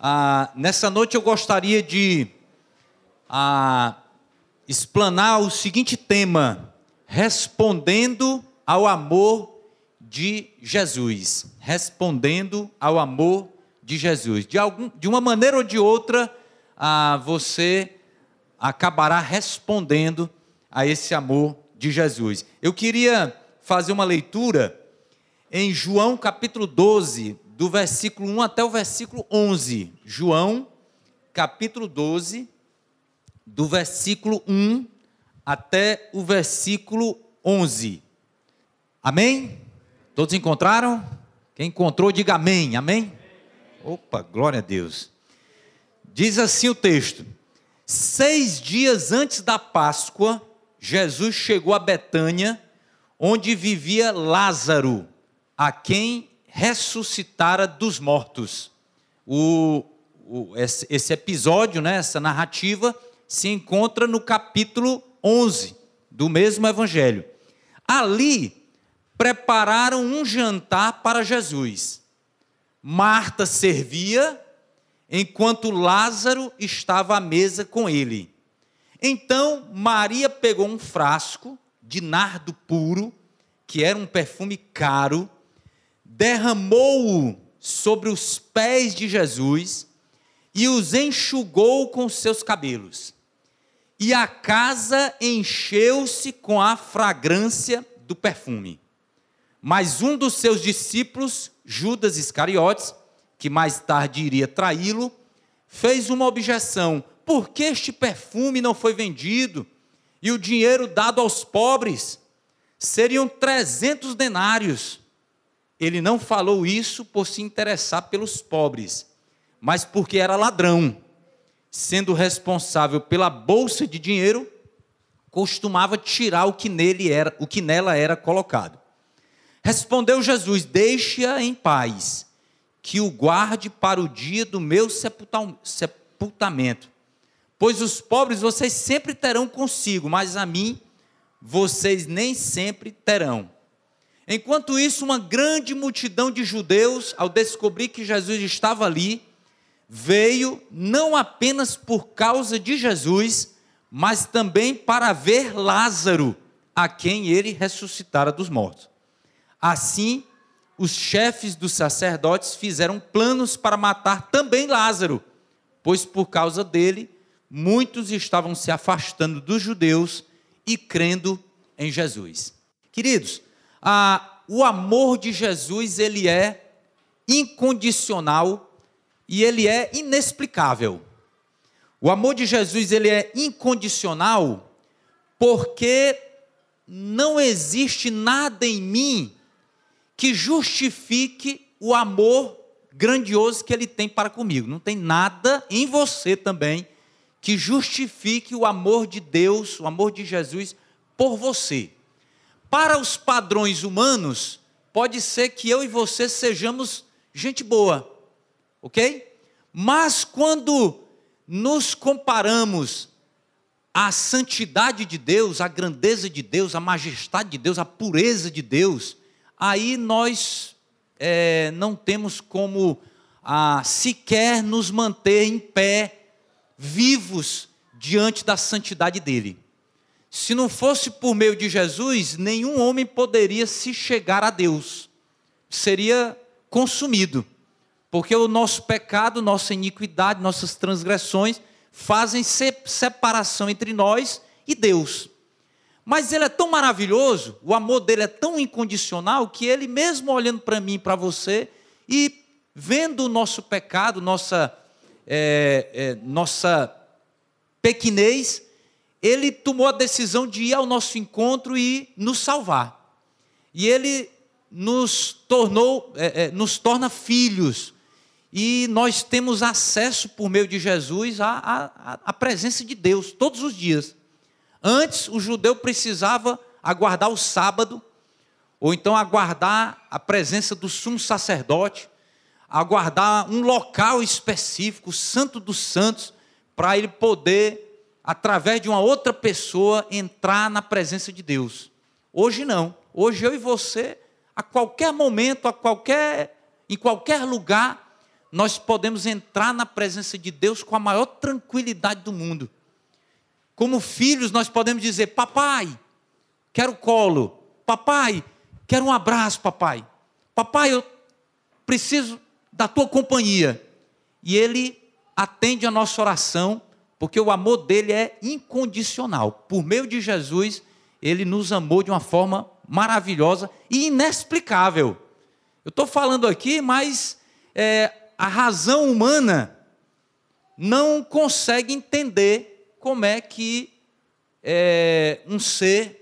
Ah, nessa noite eu gostaria de ah, explanar o seguinte tema: respondendo ao amor de Jesus. Respondendo ao amor de Jesus. De, algum, de uma maneira ou de outra, ah, você acabará respondendo a esse amor de Jesus. Eu queria fazer uma leitura em João capítulo 12, do versículo 1 até o versículo 11. João, capítulo 12, do versículo 1 até o versículo 11. Amém? Todos encontraram? Quem encontrou, diga amém. Amém? Opa, glória a Deus. Diz assim o texto: Seis dias antes da Páscoa, Jesus chegou a Betânia, onde vivia Lázaro, a quem ressuscitara dos mortos. O, o, esse, esse episódio, né, essa narrativa, se encontra no capítulo 11 do mesmo evangelho. Ali prepararam um jantar para Jesus. Marta servia, enquanto Lázaro estava à mesa com ele. Então Maria pegou um frasco de nardo puro, que era um perfume caro, derramou-o sobre os pés de Jesus e os enxugou com seus cabelos. E a casa encheu-se com a fragrância do perfume. Mas um dos seus discípulos, Judas Iscariotes, que mais tarde iria traí-lo, fez uma objeção: por que este perfume não foi vendido e o dinheiro dado aos pobres? Seriam 300 denários ele não falou isso por se interessar pelos pobres, mas porque era ladrão. Sendo responsável pela bolsa de dinheiro, costumava tirar o que nele era, o que nela era colocado. Respondeu Jesus: Deixe-a em paz, que o guarde para o dia do meu sepultamento. Pois os pobres vocês sempre terão consigo, mas a mim vocês nem sempre terão. Enquanto isso, uma grande multidão de judeus, ao descobrir que Jesus estava ali, veio não apenas por causa de Jesus, mas também para ver Lázaro, a quem ele ressuscitara dos mortos. Assim, os chefes dos sacerdotes fizeram planos para matar também Lázaro, pois por causa dele, muitos estavam se afastando dos judeus e crendo em Jesus. Queridos, ah, o amor de Jesus ele é incondicional e ele é inexplicável. O amor de Jesus ele é incondicional porque não existe nada em mim que justifique o amor grandioso que ele tem para comigo. Não tem nada em você também que justifique o amor de Deus, o amor de Jesus por você. Para os padrões humanos, pode ser que eu e você sejamos gente boa, ok? Mas quando nos comparamos à santidade de Deus, à grandeza de Deus, à majestade de Deus, à pureza de Deus, aí nós é, não temos como ah, sequer nos manter em pé, vivos diante da santidade dele. Se não fosse por meio de Jesus, nenhum homem poderia se chegar a Deus. Seria consumido. Porque o nosso pecado, nossa iniquidade, nossas transgressões fazem separação entre nós e Deus. Mas ele é tão maravilhoso, o amor dele é tão incondicional, que ele, mesmo olhando para mim para você, e vendo o nosso pecado, nossa, é, é, nossa pequenez, ele tomou a decisão de ir ao nosso encontro e nos salvar. E ele nos tornou, é, é, nos torna filhos. E nós temos acesso por meio de Jesus à, à, à presença de Deus todos os dias. Antes, o judeu precisava aguardar o sábado, ou então aguardar a presença do sumo sacerdote, aguardar um local específico, o Santo dos Santos, para ele poder através de uma outra pessoa, entrar na presença de Deus. Hoje não. Hoje eu e você, a qualquer momento, a qualquer, em qualquer lugar, nós podemos entrar na presença de Deus com a maior tranquilidade do mundo. Como filhos, nós podemos dizer: Papai, quero colo. Papai, quero um abraço, papai. Papai, eu preciso da tua companhia. E Ele atende a nossa oração, porque o amor dele é incondicional. Por meio de Jesus, Ele nos amou de uma forma maravilhosa e inexplicável. Eu estou falando aqui, mas é, a razão humana não consegue entender como é que é, um ser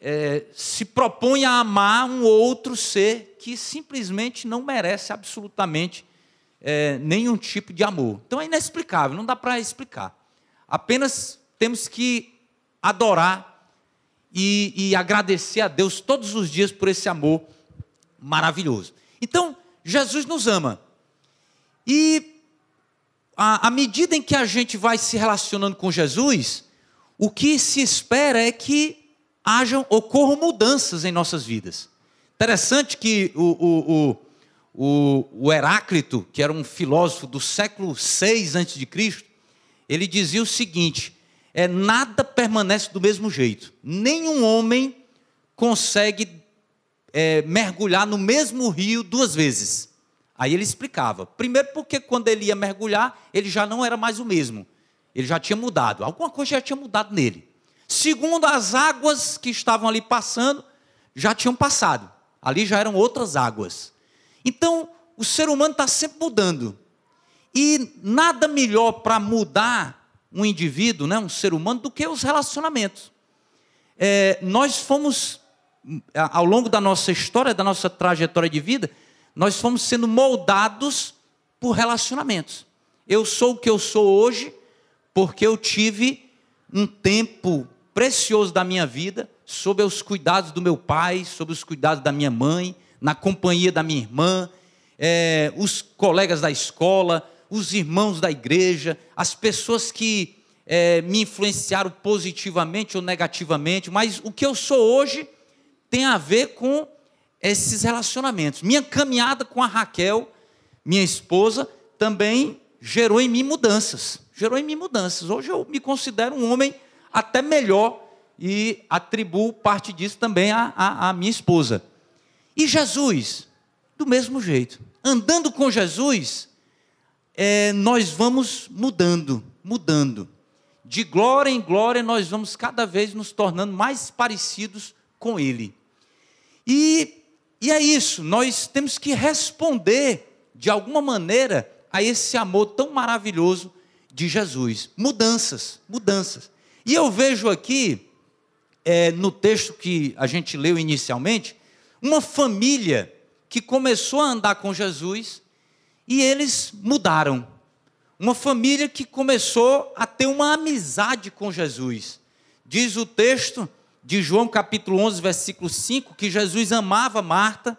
é, se propõe a amar um outro ser que simplesmente não merece absolutamente é, nenhum tipo de amor. Então é inexplicável, não dá para explicar. Apenas temos que adorar e, e agradecer a Deus todos os dias por esse amor maravilhoso. Então, Jesus nos ama. E à medida em que a gente vai se relacionando com Jesus, o que se espera é que hajam, ocorram mudanças em nossas vidas. Interessante que o, o, o, o, o Heráclito, que era um filósofo do século 6 a.C., ele dizia o seguinte: é, nada permanece do mesmo jeito. Nenhum homem consegue é, mergulhar no mesmo rio duas vezes. Aí ele explicava. Primeiro, porque quando ele ia mergulhar, ele já não era mais o mesmo. Ele já tinha mudado. Alguma coisa já tinha mudado nele. Segundo, as águas que estavam ali passando já tinham passado. Ali já eram outras águas. Então, o ser humano está sempre mudando. E nada melhor para mudar um indivíduo, né, um ser humano, do que os relacionamentos. É, nós fomos, ao longo da nossa história, da nossa trajetória de vida, nós fomos sendo moldados por relacionamentos. Eu sou o que eu sou hoje porque eu tive um tempo precioso da minha vida sob os cuidados do meu pai, sob os cuidados da minha mãe, na companhia da minha irmã, é, os colegas da escola, os irmãos da igreja, as pessoas que é, me influenciaram positivamente ou negativamente, mas o que eu sou hoje tem a ver com esses relacionamentos. Minha caminhada com a Raquel, minha esposa, também gerou em mim mudanças. Gerou em mim mudanças. Hoje eu me considero um homem até melhor e atribuo parte disso também à, à, à minha esposa. E Jesus, do mesmo jeito. Andando com Jesus, é, nós vamos mudando, mudando. De glória em glória, nós vamos cada vez nos tornando mais parecidos com Ele. E e é isso, nós temos que responder de alguma maneira a esse amor tão maravilhoso de Jesus. Mudanças, mudanças. E eu vejo aqui, é, no texto que a gente leu inicialmente, uma família que começou a andar com Jesus e eles mudaram. Uma família que começou a ter uma amizade com Jesus. Diz o texto de João capítulo 11, versículo 5, que Jesus amava Marta,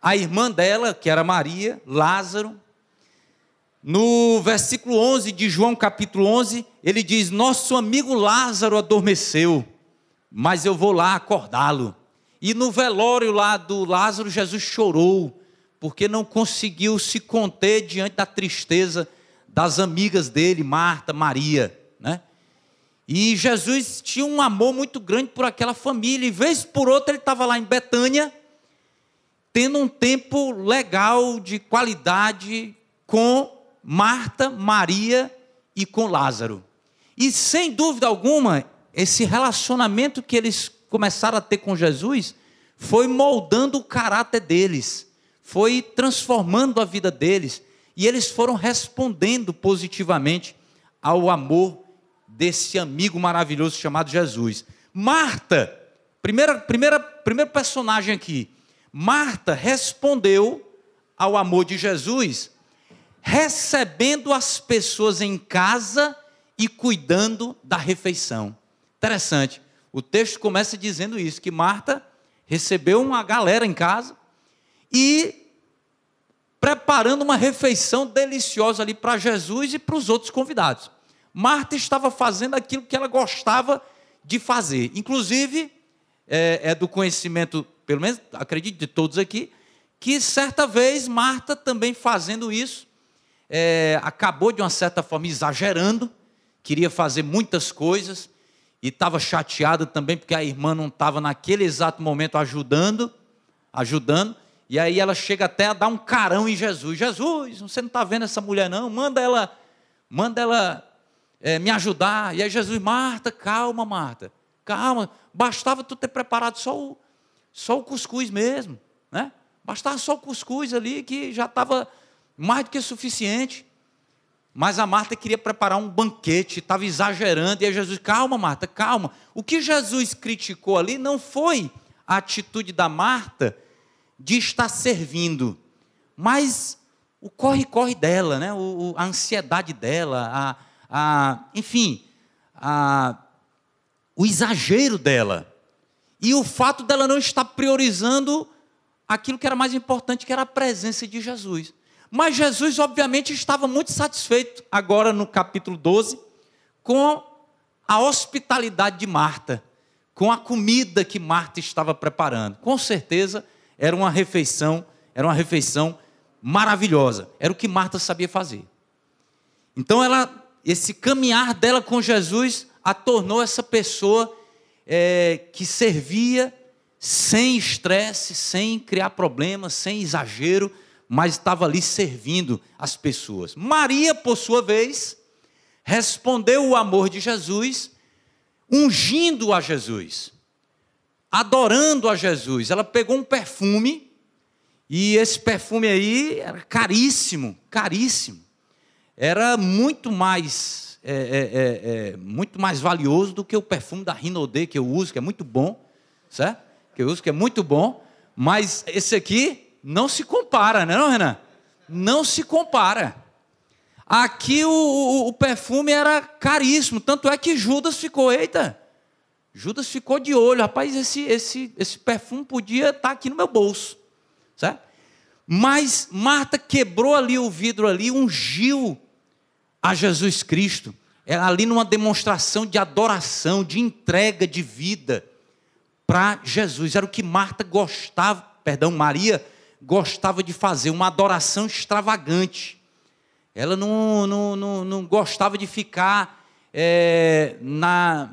a irmã dela, que era Maria, Lázaro. No versículo 11 de João capítulo 11, ele diz: Nosso amigo Lázaro adormeceu, mas eu vou lá acordá-lo. E no velório lá do Lázaro, Jesus chorou, porque não conseguiu se conter diante da tristeza das amigas dele, Marta, Maria, né? E Jesus tinha um amor muito grande por aquela família. E vez por outra ele estava lá em Betânia, tendo um tempo legal, de qualidade, com Marta, Maria e com Lázaro. E sem dúvida alguma, esse relacionamento que eles começaram a ter com Jesus foi moldando o caráter deles, foi transformando a vida deles. E eles foram respondendo positivamente ao amor desse amigo maravilhoso chamado Jesus. Marta, primeira, primeira, primeiro personagem aqui. Marta respondeu ao amor de Jesus, recebendo as pessoas em casa e cuidando da refeição. Interessante. O texto começa dizendo isso: que Marta recebeu uma galera em casa e preparando uma refeição deliciosa ali para Jesus e para os outros convidados. Marta estava fazendo aquilo que ela gostava de fazer. Inclusive, é, é do conhecimento, pelo menos acredito de todos aqui, que certa vez Marta também fazendo isso, é, acabou de uma certa forma exagerando, queria fazer muitas coisas e estava chateada também porque a irmã não estava naquele exato momento ajudando, ajudando. E aí ela chega até a dar um carão em Jesus. Jesus, você não está vendo essa mulher não? Manda ela, manda ela é, me ajudar. E aí Jesus, Marta, calma, Marta, calma. Bastava tu ter preparado só o, só o cuscuz mesmo, né? Bastava só o cuscuz ali que já estava mais do que suficiente. Mas a Marta queria preparar um banquete, estava exagerando, e aí Jesus, calma, Marta, calma. O que Jesus criticou ali não foi a atitude da Marta de estar servindo, mas o corre-corre dela, né? O, a ansiedade dela, a, a, enfim, a, o exagero dela. E o fato dela não estar priorizando aquilo que era mais importante, que era a presença de Jesus. Mas Jesus, obviamente, estava muito satisfeito, agora no capítulo 12, com a hospitalidade de Marta, com a comida que Marta estava preparando. Com certeza era uma refeição, era uma refeição maravilhosa. Era o que Marta sabia fazer. Então ela, esse caminhar dela com Jesus a tornou essa pessoa é, que servia sem estresse, sem criar problemas, sem exagero, mas estava ali servindo as pessoas. Maria, por sua vez, respondeu o amor de Jesus, ungindo a Jesus, adorando a Jesus. Ela pegou um perfume, e esse perfume aí era caríssimo, caríssimo. Era muito mais, é, é, é, é muito mais valioso do que o perfume da Rinodê que eu uso, que é muito bom, certo? Que eu uso, que é muito bom, mas esse aqui não se compara, não é, não, Renan? Não se compara. Aqui o, o, o, perfume era caríssimo, tanto é que Judas ficou, eita, Judas ficou de olho, rapaz, esse, esse, esse perfume podia estar aqui no meu bolso, certo? Mas Marta quebrou ali o vidro ali, ungiu a Jesus Cristo, era ali numa demonstração de adoração, de entrega de vida para Jesus, era o que Marta gostava, perdão, Maria gostava de fazer uma adoração extravagante. Ela não, não, não, não gostava de ficar é, na,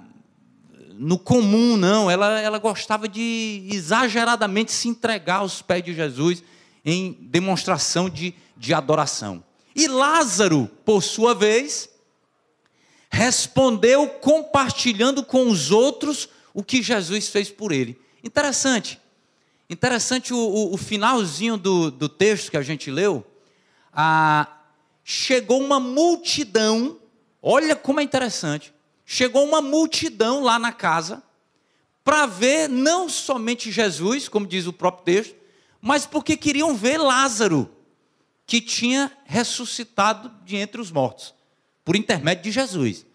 no comum, não. Ela, ela gostava de exageradamente se entregar aos pés de Jesus em demonstração de, de adoração. E Lázaro, por sua vez, respondeu compartilhando com os outros o que Jesus fez por ele. Interessante. Interessante o, o, o finalzinho do, do, texto que a gente leu. Ah, chegou uma multidão, olha como é interessante. Chegou uma multidão lá na casa para ver não somente Jesus, como diz o próprio texto, mas porque queriam ver Lázaro, que tinha ressuscitado de entre os mortos, por intermédio de Jesus.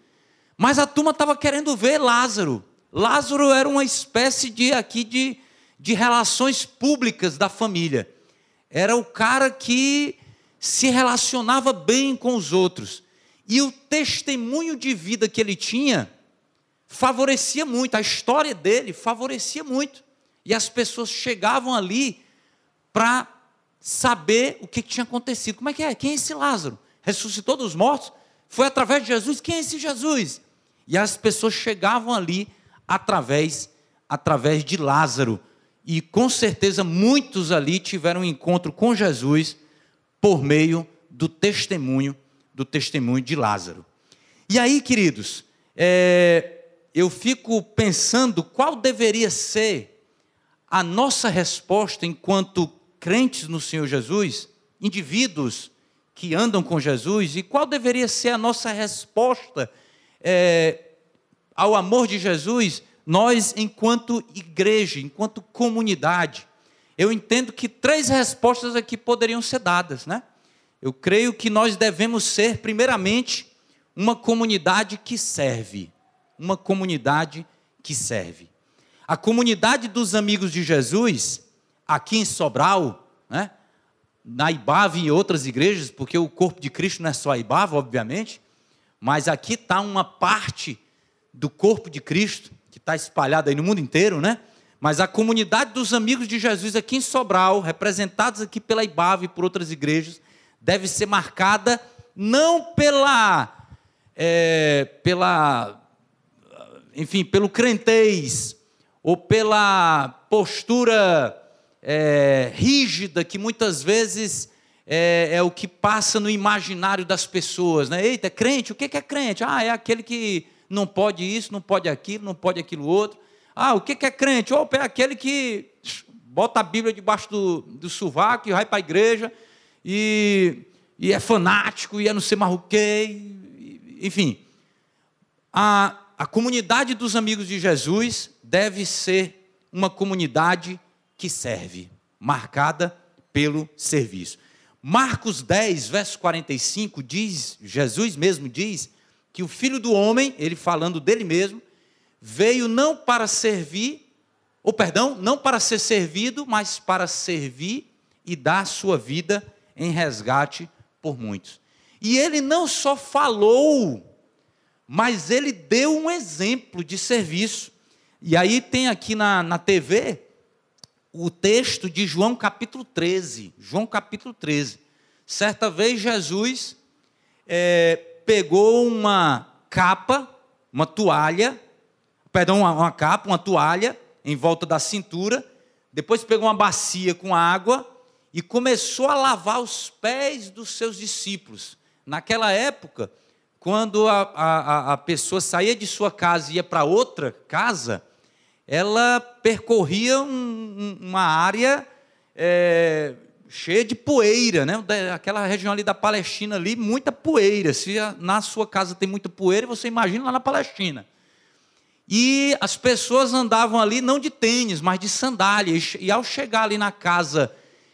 Mas a turma estava querendo ver Lázaro. Lázaro era uma espécie de aqui de de relações públicas da família. Era o cara que se relacionava bem com os outros. E o testemunho de vida que ele tinha favorecia muito, a história dele favorecia muito. E as pessoas chegavam ali para saber o que tinha acontecido. Como é que é? Quem é esse Lázaro? Ressuscitou dos mortos? Foi através de Jesus? Quem é esse Jesus? E as pessoas chegavam ali através através de Lázaro, e com certeza muitos ali tiveram um encontro com Jesus por meio do testemunho, do testemunho de Lázaro. E aí, queridos, é, eu fico pensando qual deveria ser a nossa resposta enquanto crentes no Senhor Jesus, indivíduos que andam com Jesus, e qual deveria ser a nossa resposta é, ao amor de Jesus nós, enquanto igreja, enquanto comunidade, eu entendo que três respostas aqui poderiam ser dadas, né? Eu creio que nós devemos ser, primeiramente, uma comunidade que serve. Uma comunidade que serve. A comunidade dos amigos de Jesus, aqui em Sobral, né? na Ibava e em outras igrejas, porque o corpo de Cristo não é só a Ibava, obviamente, mas aqui está uma parte do corpo de Cristo, está espalhado aí no mundo inteiro, né? mas a comunidade dos amigos de Jesus aqui em Sobral, representados aqui pela IBAV e por outras igrejas, deve ser marcada não pela, é, pela, enfim, pelo crentez ou pela postura é, rígida que muitas vezes é, é, o que passa no imaginário das pessoas, né? Eita, crente, o que é crente? Ah, é aquele que não pode isso, não pode aquilo, não pode aquilo outro. Ah, o que é crente? Opa, é aquele que bota a Bíblia debaixo do, do sovaco e vai para a igreja e, e é fanático e é não sei mais o quê. Enfim, a, a comunidade dos amigos de Jesus deve ser uma comunidade que serve, marcada pelo serviço. Marcos 10, verso 45 diz, Jesus mesmo diz, que o filho do homem, ele falando dele mesmo, veio não para servir, ou perdão, não para ser servido, mas para servir e dar sua vida em resgate por muitos. E ele não só falou, mas ele deu um exemplo de serviço. E aí tem aqui na, na TV o texto de João capítulo 13. João capítulo 13. Certa vez Jesus é, pegou uma capa, uma toalha, perdão, uma, uma capa, uma toalha em volta da cintura, depois pegou uma bacia com água e começou a lavar os pés dos seus discípulos. Naquela época, quando a, a, a pessoa saía de sua casa e ia para outra casa, ela percorria um, uma área é, cheia de poeira, né? Aquela região ali da Palestina ali, muita poeira. Se na sua casa tem muita poeira, você imagina lá na Palestina. E as pessoas andavam ali não de tênis, mas de sandália. E ao chegar ali na casa,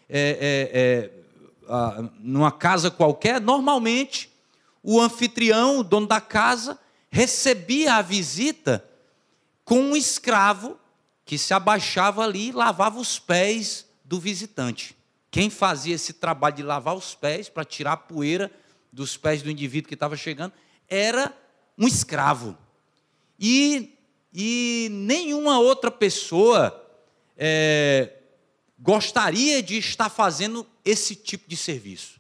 é, é, é, numa casa qualquer, normalmente o anfitrião, o dono da casa, recebia a visita com um escravo que se abaixava ali e lavava os pés do visitante. Quem fazia esse trabalho de lavar os pés para tirar a poeira dos pés do indivíduo que estava chegando era um escravo. E, e nenhuma outra pessoa é, gostaria de estar fazendo esse tipo de serviço.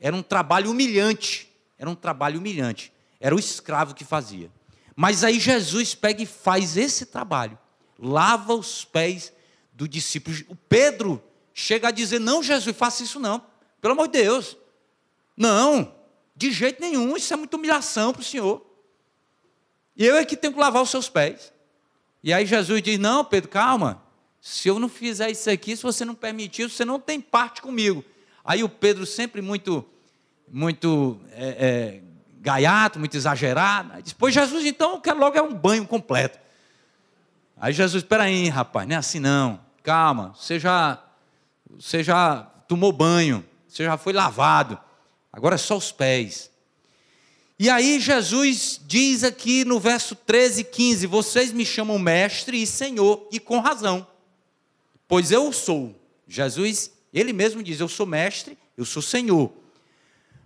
Era um trabalho humilhante. Era um trabalho humilhante. Era o escravo que fazia. Mas aí Jesus pega e faz esse trabalho, lava os pés do discípulo. O Pedro chega a dizer: Não, Jesus, faça isso não, pelo amor de Deus. Não, de jeito nenhum, isso é muita humilhação para o Senhor. E eu é que tenho que lavar os seus pés. E aí Jesus diz: Não, Pedro, calma. Se eu não fizer isso aqui, se você não permitir, você não tem parte comigo. Aí o Pedro, sempre muito, muito é, é, gaiato, muito exagerado. Aí depois Jesus, então, eu quero logo é um banho completo. Aí Jesus, espera aí, rapaz, não é assim não. Calma, você já, você já tomou banho, você já foi lavado. Agora é só os pés. E aí Jesus diz aqui no verso 13 e 15: Vocês me chamam mestre e senhor, e com razão, pois eu sou. Jesus, ele mesmo diz: Eu sou mestre, eu sou senhor.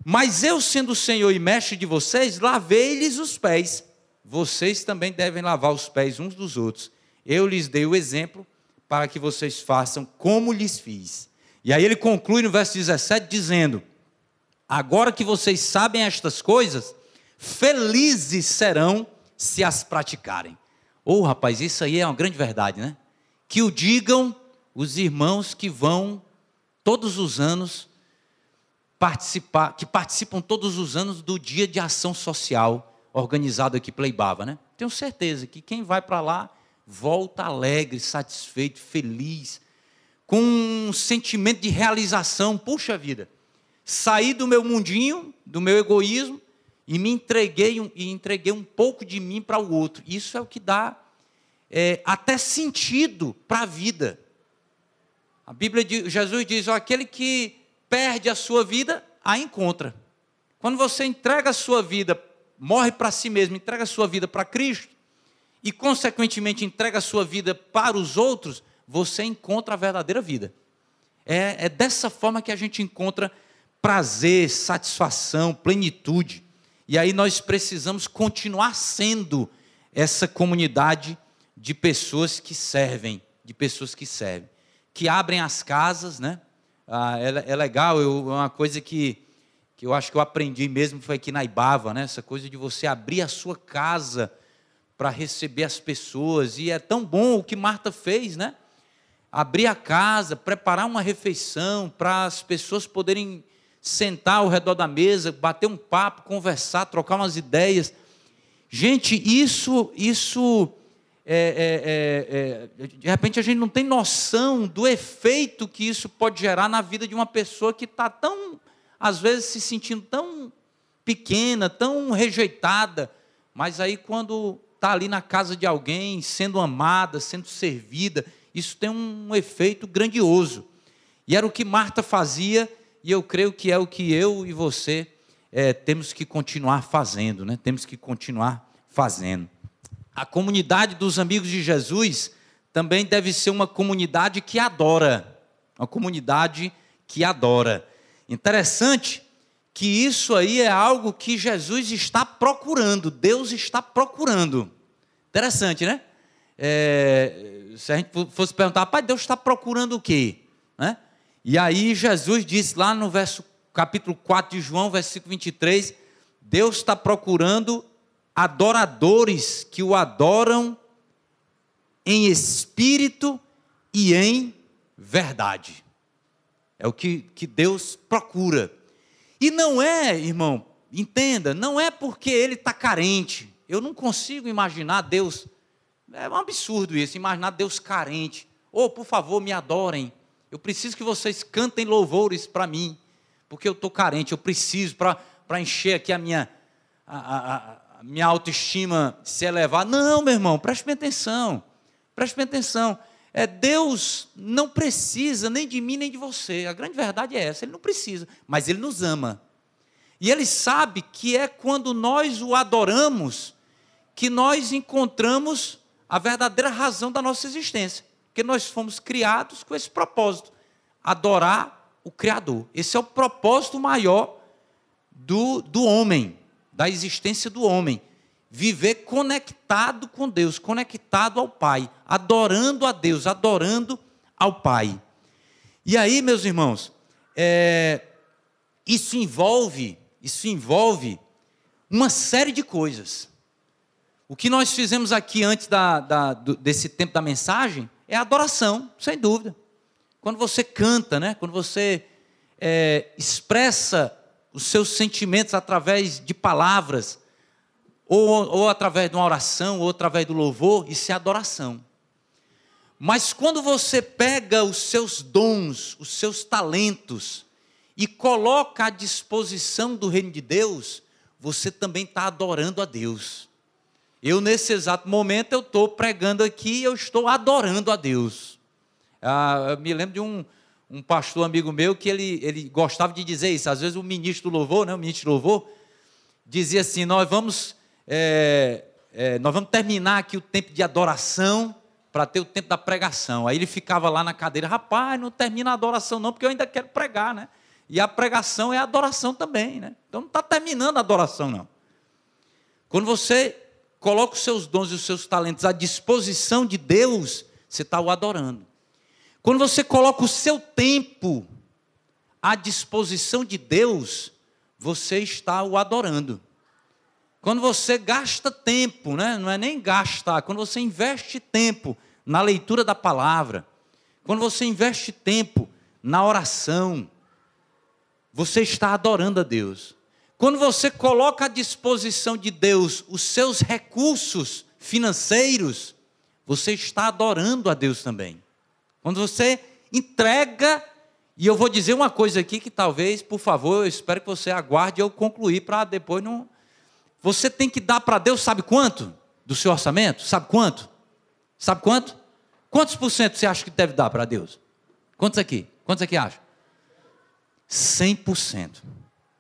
Mas eu, sendo Senhor e mestre de vocês, lavei-lhes os pés. Vocês também devem lavar os pés uns dos outros. Eu lhes dei o exemplo para que vocês façam como lhes fiz. E aí ele conclui no verso 17 dizendo: Agora que vocês sabem estas coisas, felizes serão se as praticarem. Ô oh, rapaz, isso aí é uma grande verdade, né? Que o digam os irmãos que vão todos os anos participar, que participam todos os anos do Dia de Ação Social organizado aqui pela Ibava, né? Tenho certeza que quem vai para lá volta alegre, satisfeito, feliz, com um sentimento de realização. Puxa vida, saí do meu mundinho, do meu egoísmo e me entreguei e entreguei um pouco de mim para o outro. Isso é o que dá é, até sentido para a vida. A Bíblia diz, Jesus diz: ó, aquele que perde a sua vida, a encontra. Quando você entrega a sua vida, morre para si mesmo, entrega a sua vida para Cristo, e consequentemente entrega a sua vida para os outros, você encontra a verdadeira vida. É, é dessa forma que a gente encontra prazer, satisfação, plenitude. E aí nós precisamos continuar sendo essa comunidade de pessoas que servem, de pessoas que servem, que abrem as casas, né? Ah, é, é, legal, eu, é uma coisa que, que eu acho que eu aprendi mesmo foi aqui na Ibava, né? Essa coisa de você abrir a sua casa para receber as pessoas, e é tão bom o que Marta fez, né? Abrir a casa, preparar uma refeição para as pessoas poderem sentar ao redor da mesa, bater um papo, conversar, trocar umas ideias. Gente, isso, isso, é, é, é, é, de repente a gente não tem noção do efeito que isso pode gerar na vida de uma pessoa que está tão, às vezes, se sentindo tão pequena, tão rejeitada, mas aí quando está ali na casa de alguém, sendo amada, sendo servida, isso tem um efeito grandioso. E era o que Marta fazia e eu creio que é o que eu e você é, temos que continuar fazendo, né? temos que continuar fazendo. A comunidade dos amigos de Jesus também deve ser uma comunidade que adora, uma comunidade que adora. Interessante que isso aí é algo que Jesus está procurando, Deus está procurando. Interessante, né? É, se a gente fosse perguntar, pai, Deus está procurando o quê? Né? E aí Jesus disse lá no verso capítulo 4 de João, versículo 23, Deus está procurando adoradores que o adoram em espírito e em verdade. É o que, que Deus procura. E não é, irmão, entenda, não é porque ele está carente. Eu não consigo imaginar Deus. É um absurdo isso, imaginar Deus carente. Ou, oh, por favor, me adorem. Eu preciso que vocês cantem louvores para mim, porque eu estou carente, eu preciso para encher aqui a minha, a, a, a minha autoestima se elevar. Não, meu irmão, preste atenção, preste atenção. É, Deus não precisa nem de mim nem de você. A grande verdade é essa, Ele não precisa, mas Ele nos ama. E Ele sabe que é quando nós o adoramos que nós encontramos a verdadeira razão da nossa existência. Porque nós fomos criados com esse propósito: adorar o Criador. Esse é o propósito maior do, do homem, da existência do homem. Viver conectado com Deus, conectado ao Pai, adorando a Deus, adorando ao Pai. E aí, meus irmãos, é, isso envolve, isso envolve uma série de coisas. O que nós fizemos aqui antes da, da, desse tempo da mensagem é adoração, sem dúvida. Quando você canta, né? quando você é, expressa os seus sentimentos através de palavras, ou, ou através de uma oração, ou através do louvor, isso é adoração. Mas quando você pega os seus dons, os seus talentos, e coloca à disposição do reino de Deus, você também está adorando a Deus. Eu, nesse exato momento, eu estou pregando aqui e eu estou adorando a Deus. Ah, eu me lembro de um, um pastor amigo meu que ele, ele gostava de dizer isso. Às vezes o ministro do louvor, né, o ministro do louvor, dizia assim, nós vamos, é, é, nós vamos terminar aqui o tempo de adoração para ter o tempo da pregação. Aí ele ficava lá na cadeira, rapaz, não termina a adoração não, porque eu ainda quero pregar, né? E a pregação é adoração também, né? Então não está terminando a adoração, não. Quando você coloca os seus dons e os seus talentos à disposição de Deus, você está o adorando. Quando você coloca o seu tempo à disposição de Deus, você está o adorando. Quando você gasta tempo, né? não é nem gastar, quando você investe tempo na leitura da palavra, quando você investe tempo na oração, você está adorando a Deus. Quando você coloca à disposição de Deus os seus recursos financeiros, você está adorando a Deus também. Quando você entrega, e eu vou dizer uma coisa aqui que talvez, por favor, eu espero que você aguarde eu concluir para depois não. Você tem que dar para Deus, sabe quanto? Do seu orçamento? Sabe quanto? Sabe quanto? Quantos por cento você acha que deve dar para Deus? Quantos aqui? Quantos aqui acham? 100%.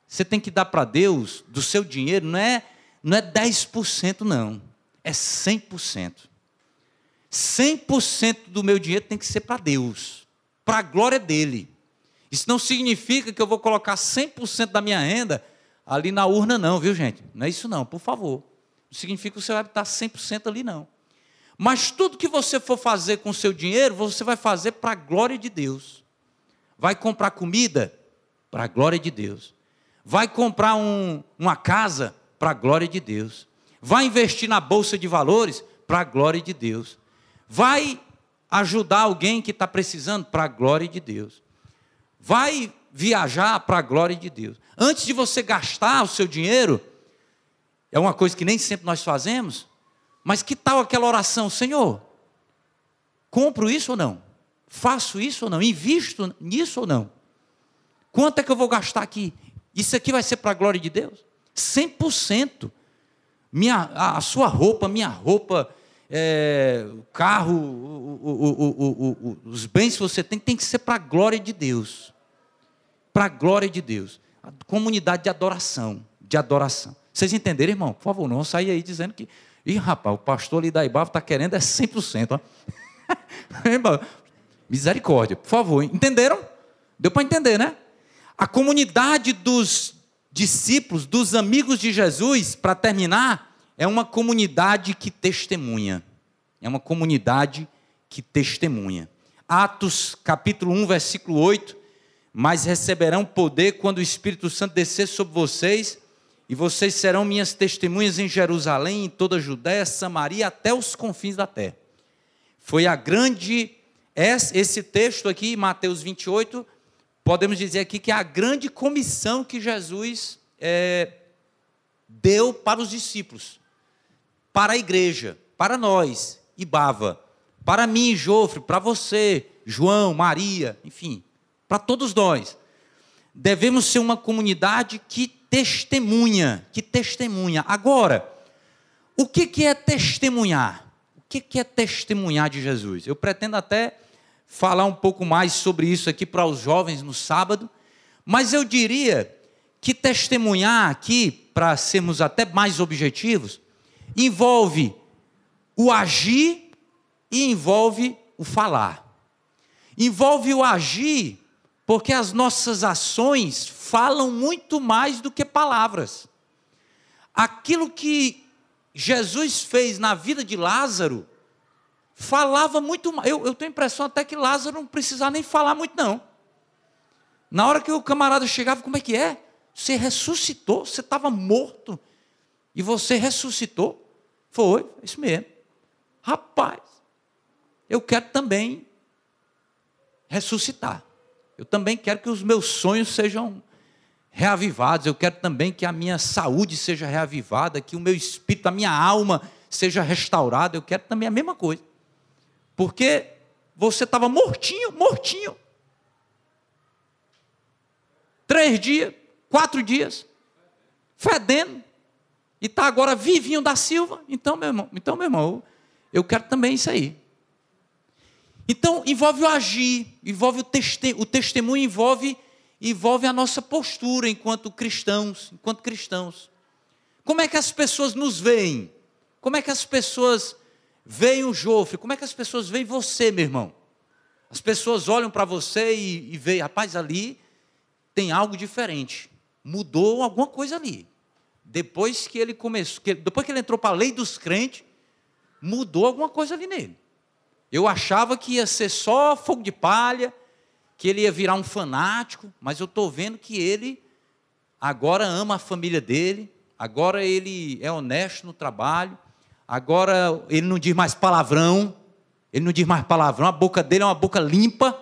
Você tem que dar para Deus do seu dinheiro, não é, não é 10%, não. É 100%. 100% do meu dinheiro tem que ser para Deus, para a glória dele. Isso não significa que eu vou colocar 100% da minha renda ali na urna, não, viu, gente? Não é isso, não, por favor. Não significa que você vai estar 100% ali, não. Mas tudo que você for fazer com o seu dinheiro, você vai fazer para a glória de Deus. Vai comprar comida para a glória de Deus. Vai comprar um, uma casa para a glória de Deus. Vai investir na bolsa de valores para a glória de Deus. Vai ajudar alguém que está precisando para a glória de Deus. Vai viajar para a glória de Deus. Antes de você gastar o seu dinheiro, é uma coisa que nem sempre nós fazemos, mas que tal aquela oração, Senhor? Compro isso ou não? Faço isso ou não? Invisto nisso ou não? Quanto é que eu vou gastar aqui? Isso aqui vai ser para a glória de Deus? 100%. Minha, a, a sua roupa, minha roupa, é, o carro, o, o, os bens que você tem, tem que ser para a glória de Deus. Para a glória de Deus. A comunidade de adoração. De adoração. Vocês entenderam, irmão? Por favor, não saia aí dizendo que. Ih, rapaz, o pastor ali da Ibava está querendo é 100%. Misericórdia, por favor. Entenderam? Deu para entender, né? A comunidade dos discípulos, dos amigos de Jesus, para terminar, é uma comunidade que testemunha. É uma comunidade que testemunha. Atos capítulo 1, versículo 8. Mas receberão poder quando o Espírito Santo descer sobre vocês, e vocês serão minhas testemunhas em Jerusalém, em toda a Judéia, Samaria, até os confins da terra. Foi a grande. Esse texto aqui, Mateus 28, podemos dizer aqui que é a grande comissão que Jesus é, deu para os discípulos, para a igreja, para nós, Ibava, para mim, Jofre, para você, João, Maria, enfim, para todos nós. Devemos ser uma comunidade que testemunha, que testemunha. Agora, o que é testemunhar? O que é testemunhar de Jesus? Eu pretendo até falar um pouco mais sobre isso aqui para os jovens no sábado, mas eu diria que testemunhar aqui, para sermos até mais objetivos, envolve o agir e envolve o falar. Envolve o agir, porque as nossas ações falam muito mais do que palavras. Aquilo que Jesus fez na vida de Lázaro falava muito mais. Eu, eu tenho a impressão até que Lázaro não precisava nem falar muito, não. Na hora que o camarada chegava, como é que é? Você ressuscitou, você estava morto. E você ressuscitou? Foi, é isso mesmo. Rapaz, eu quero também ressuscitar. Eu também quero que os meus sonhos sejam reavivados. Eu quero também que a minha saúde seja reavivada, que o meu espírito, a minha alma seja restaurada. Eu quero também a mesma coisa. Porque você estava mortinho, mortinho. Três dias, quatro dias, fedendo. E está agora vivinho da Silva. Então, meu irmão, então, meu irmão, eu quero também isso aí. Então, envolve o agir, envolve o, teste, o testemunho, envolve, envolve a nossa postura enquanto cristãos, enquanto cristãos. Como é que as pessoas nos veem? Como é que as pessoas veem o Jofre, como é que as pessoas veem você, meu irmão? As pessoas olham para você e, e veem, rapaz, ali tem algo diferente. Mudou alguma coisa ali. Depois que ele começou, que, depois que ele entrou para a lei dos crentes, mudou alguma coisa ali nele. Eu achava que ia ser só fogo de palha, que ele ia virar um fanático, mas eu estou vendo que ele agora ama a família dele, agora ele é honesto no trabalho, Agora ele não diz mais palavrão, ele não diz mais palavrão, a boca dele é uma boca limpa.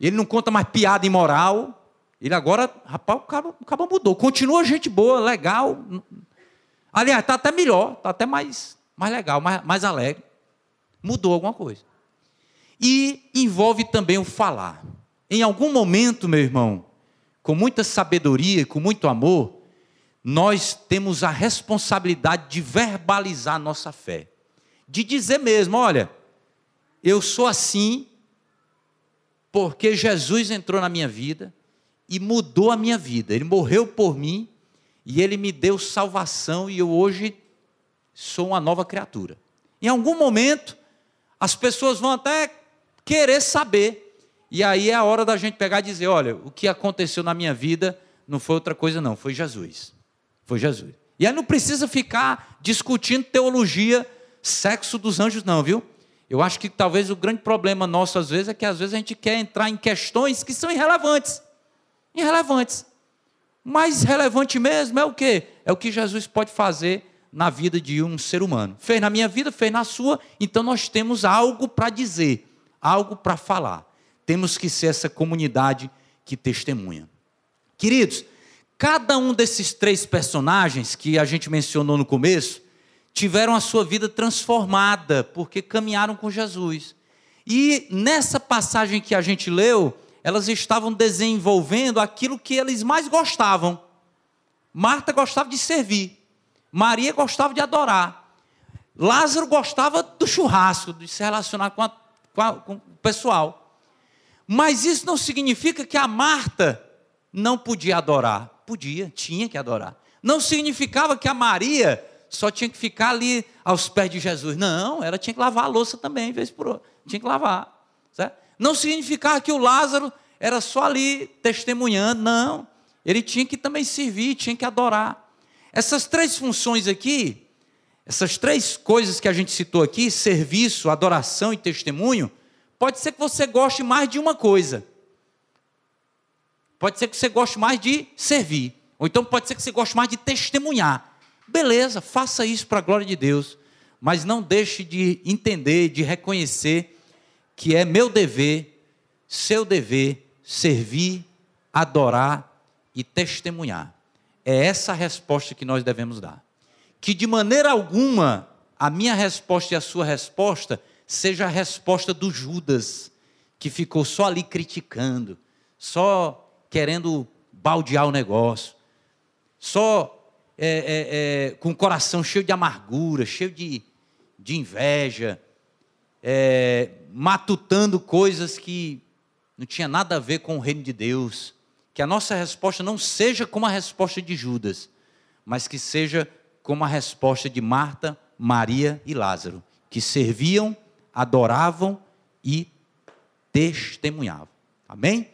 Ele não conta mais piada imoral. Ele agora, rapaz, o cara, o cara mudou. Continua gente boa, legal. Aliás, está até melhor, está até mais, mais legal, mais, mais alegre. Mudou alguma coisa. E envolve também o falar. Em algum momento, meu irmão, com muita sabedoria, com muito amor, nós temos a responsabilidade de verbalizar nossa fé, de dizer mesmo: olha, eu sou assim porque Jesus entrou na minha vida e mudou a minha vida. Ele morreu por mim e ele me deu salvação e eu hoje sou uma nova criatura. Em algum momento, as pessoas vão até querer saber. E aí é a hora da gente pegar e dizer: olha, o que aconteceu na minha vida não foi outra coisa, não, foi Jesus. Foi Jesus. E aí não precisa ficar discutindo teologia sexo dos anjos, não, viu? Eu acho que talvez o grande problema nosso, às vezes, é que às vezes a gente quer entrar em questões que são irrelevantes. Irrelevantes. Mais relevante mesmo é o quê? É o que Jesus pode fazer na vida de um ser humano. Fez na minha vida, fez na sua, então nós temos algo para dizer, algo para falar. Temos que ser essa comunidade que testemunha. Queridos, cada um desses três personagens que a gente mencionou no começo tiveram a sua vida transformada porque caminharam com Jesus. E nessa passagem que a gente leu, elas estavam desenvolvendo aquilo que eles mais gostavam. Marta gostava de servir, Maria gostava de adorar, Lázaro gostava do churrasco, de se relacionar com, a, com, a, com o pessoal. Mas isso não significa que a Marta não podia adorar. Podia, tinha que adorar. Não significava que a Maria só tinha que ficar ali aos pés de Jesus. Não, ela tinha que lavar a louça também, vez por outra. Tinha que lavar. Certo? Não significava que o Lázaro era só ali testemunhando, não. Ele tinha que também servir, tinha que adorar. Essas três funções aqui, essas três coisas que a gente citou aqui, serviço, adoração e testemunho, pode ser que você goste mais de uma coisa. Pode ser que você goste mais de servir. Ou então pode ser que você goste mais de testemunhar. Beleza, faça isso para a glória de Deus. Mas não deixe de entender, de reconhecer que é meu dever, seu dever, servir, adorar e testemunhar. É essa a resposta que nós devemos dar. Que de maneira alguma a minha resposta e a sua resposta seja a resposta do Judas, que ficou só ali criticando, só querendo baldear o negócio, só é, é, é, com o coração cheio de amargura, cheio de, de inveja, é, matutando coisas que não tinha nada a ver com o reino de Deus. Que a nossa resposta não seja como a resposta de Judas, mas que seja como a resposta de Marta, Maria e Lázaro, que serviam, adoravam e testemunhavam. Amém?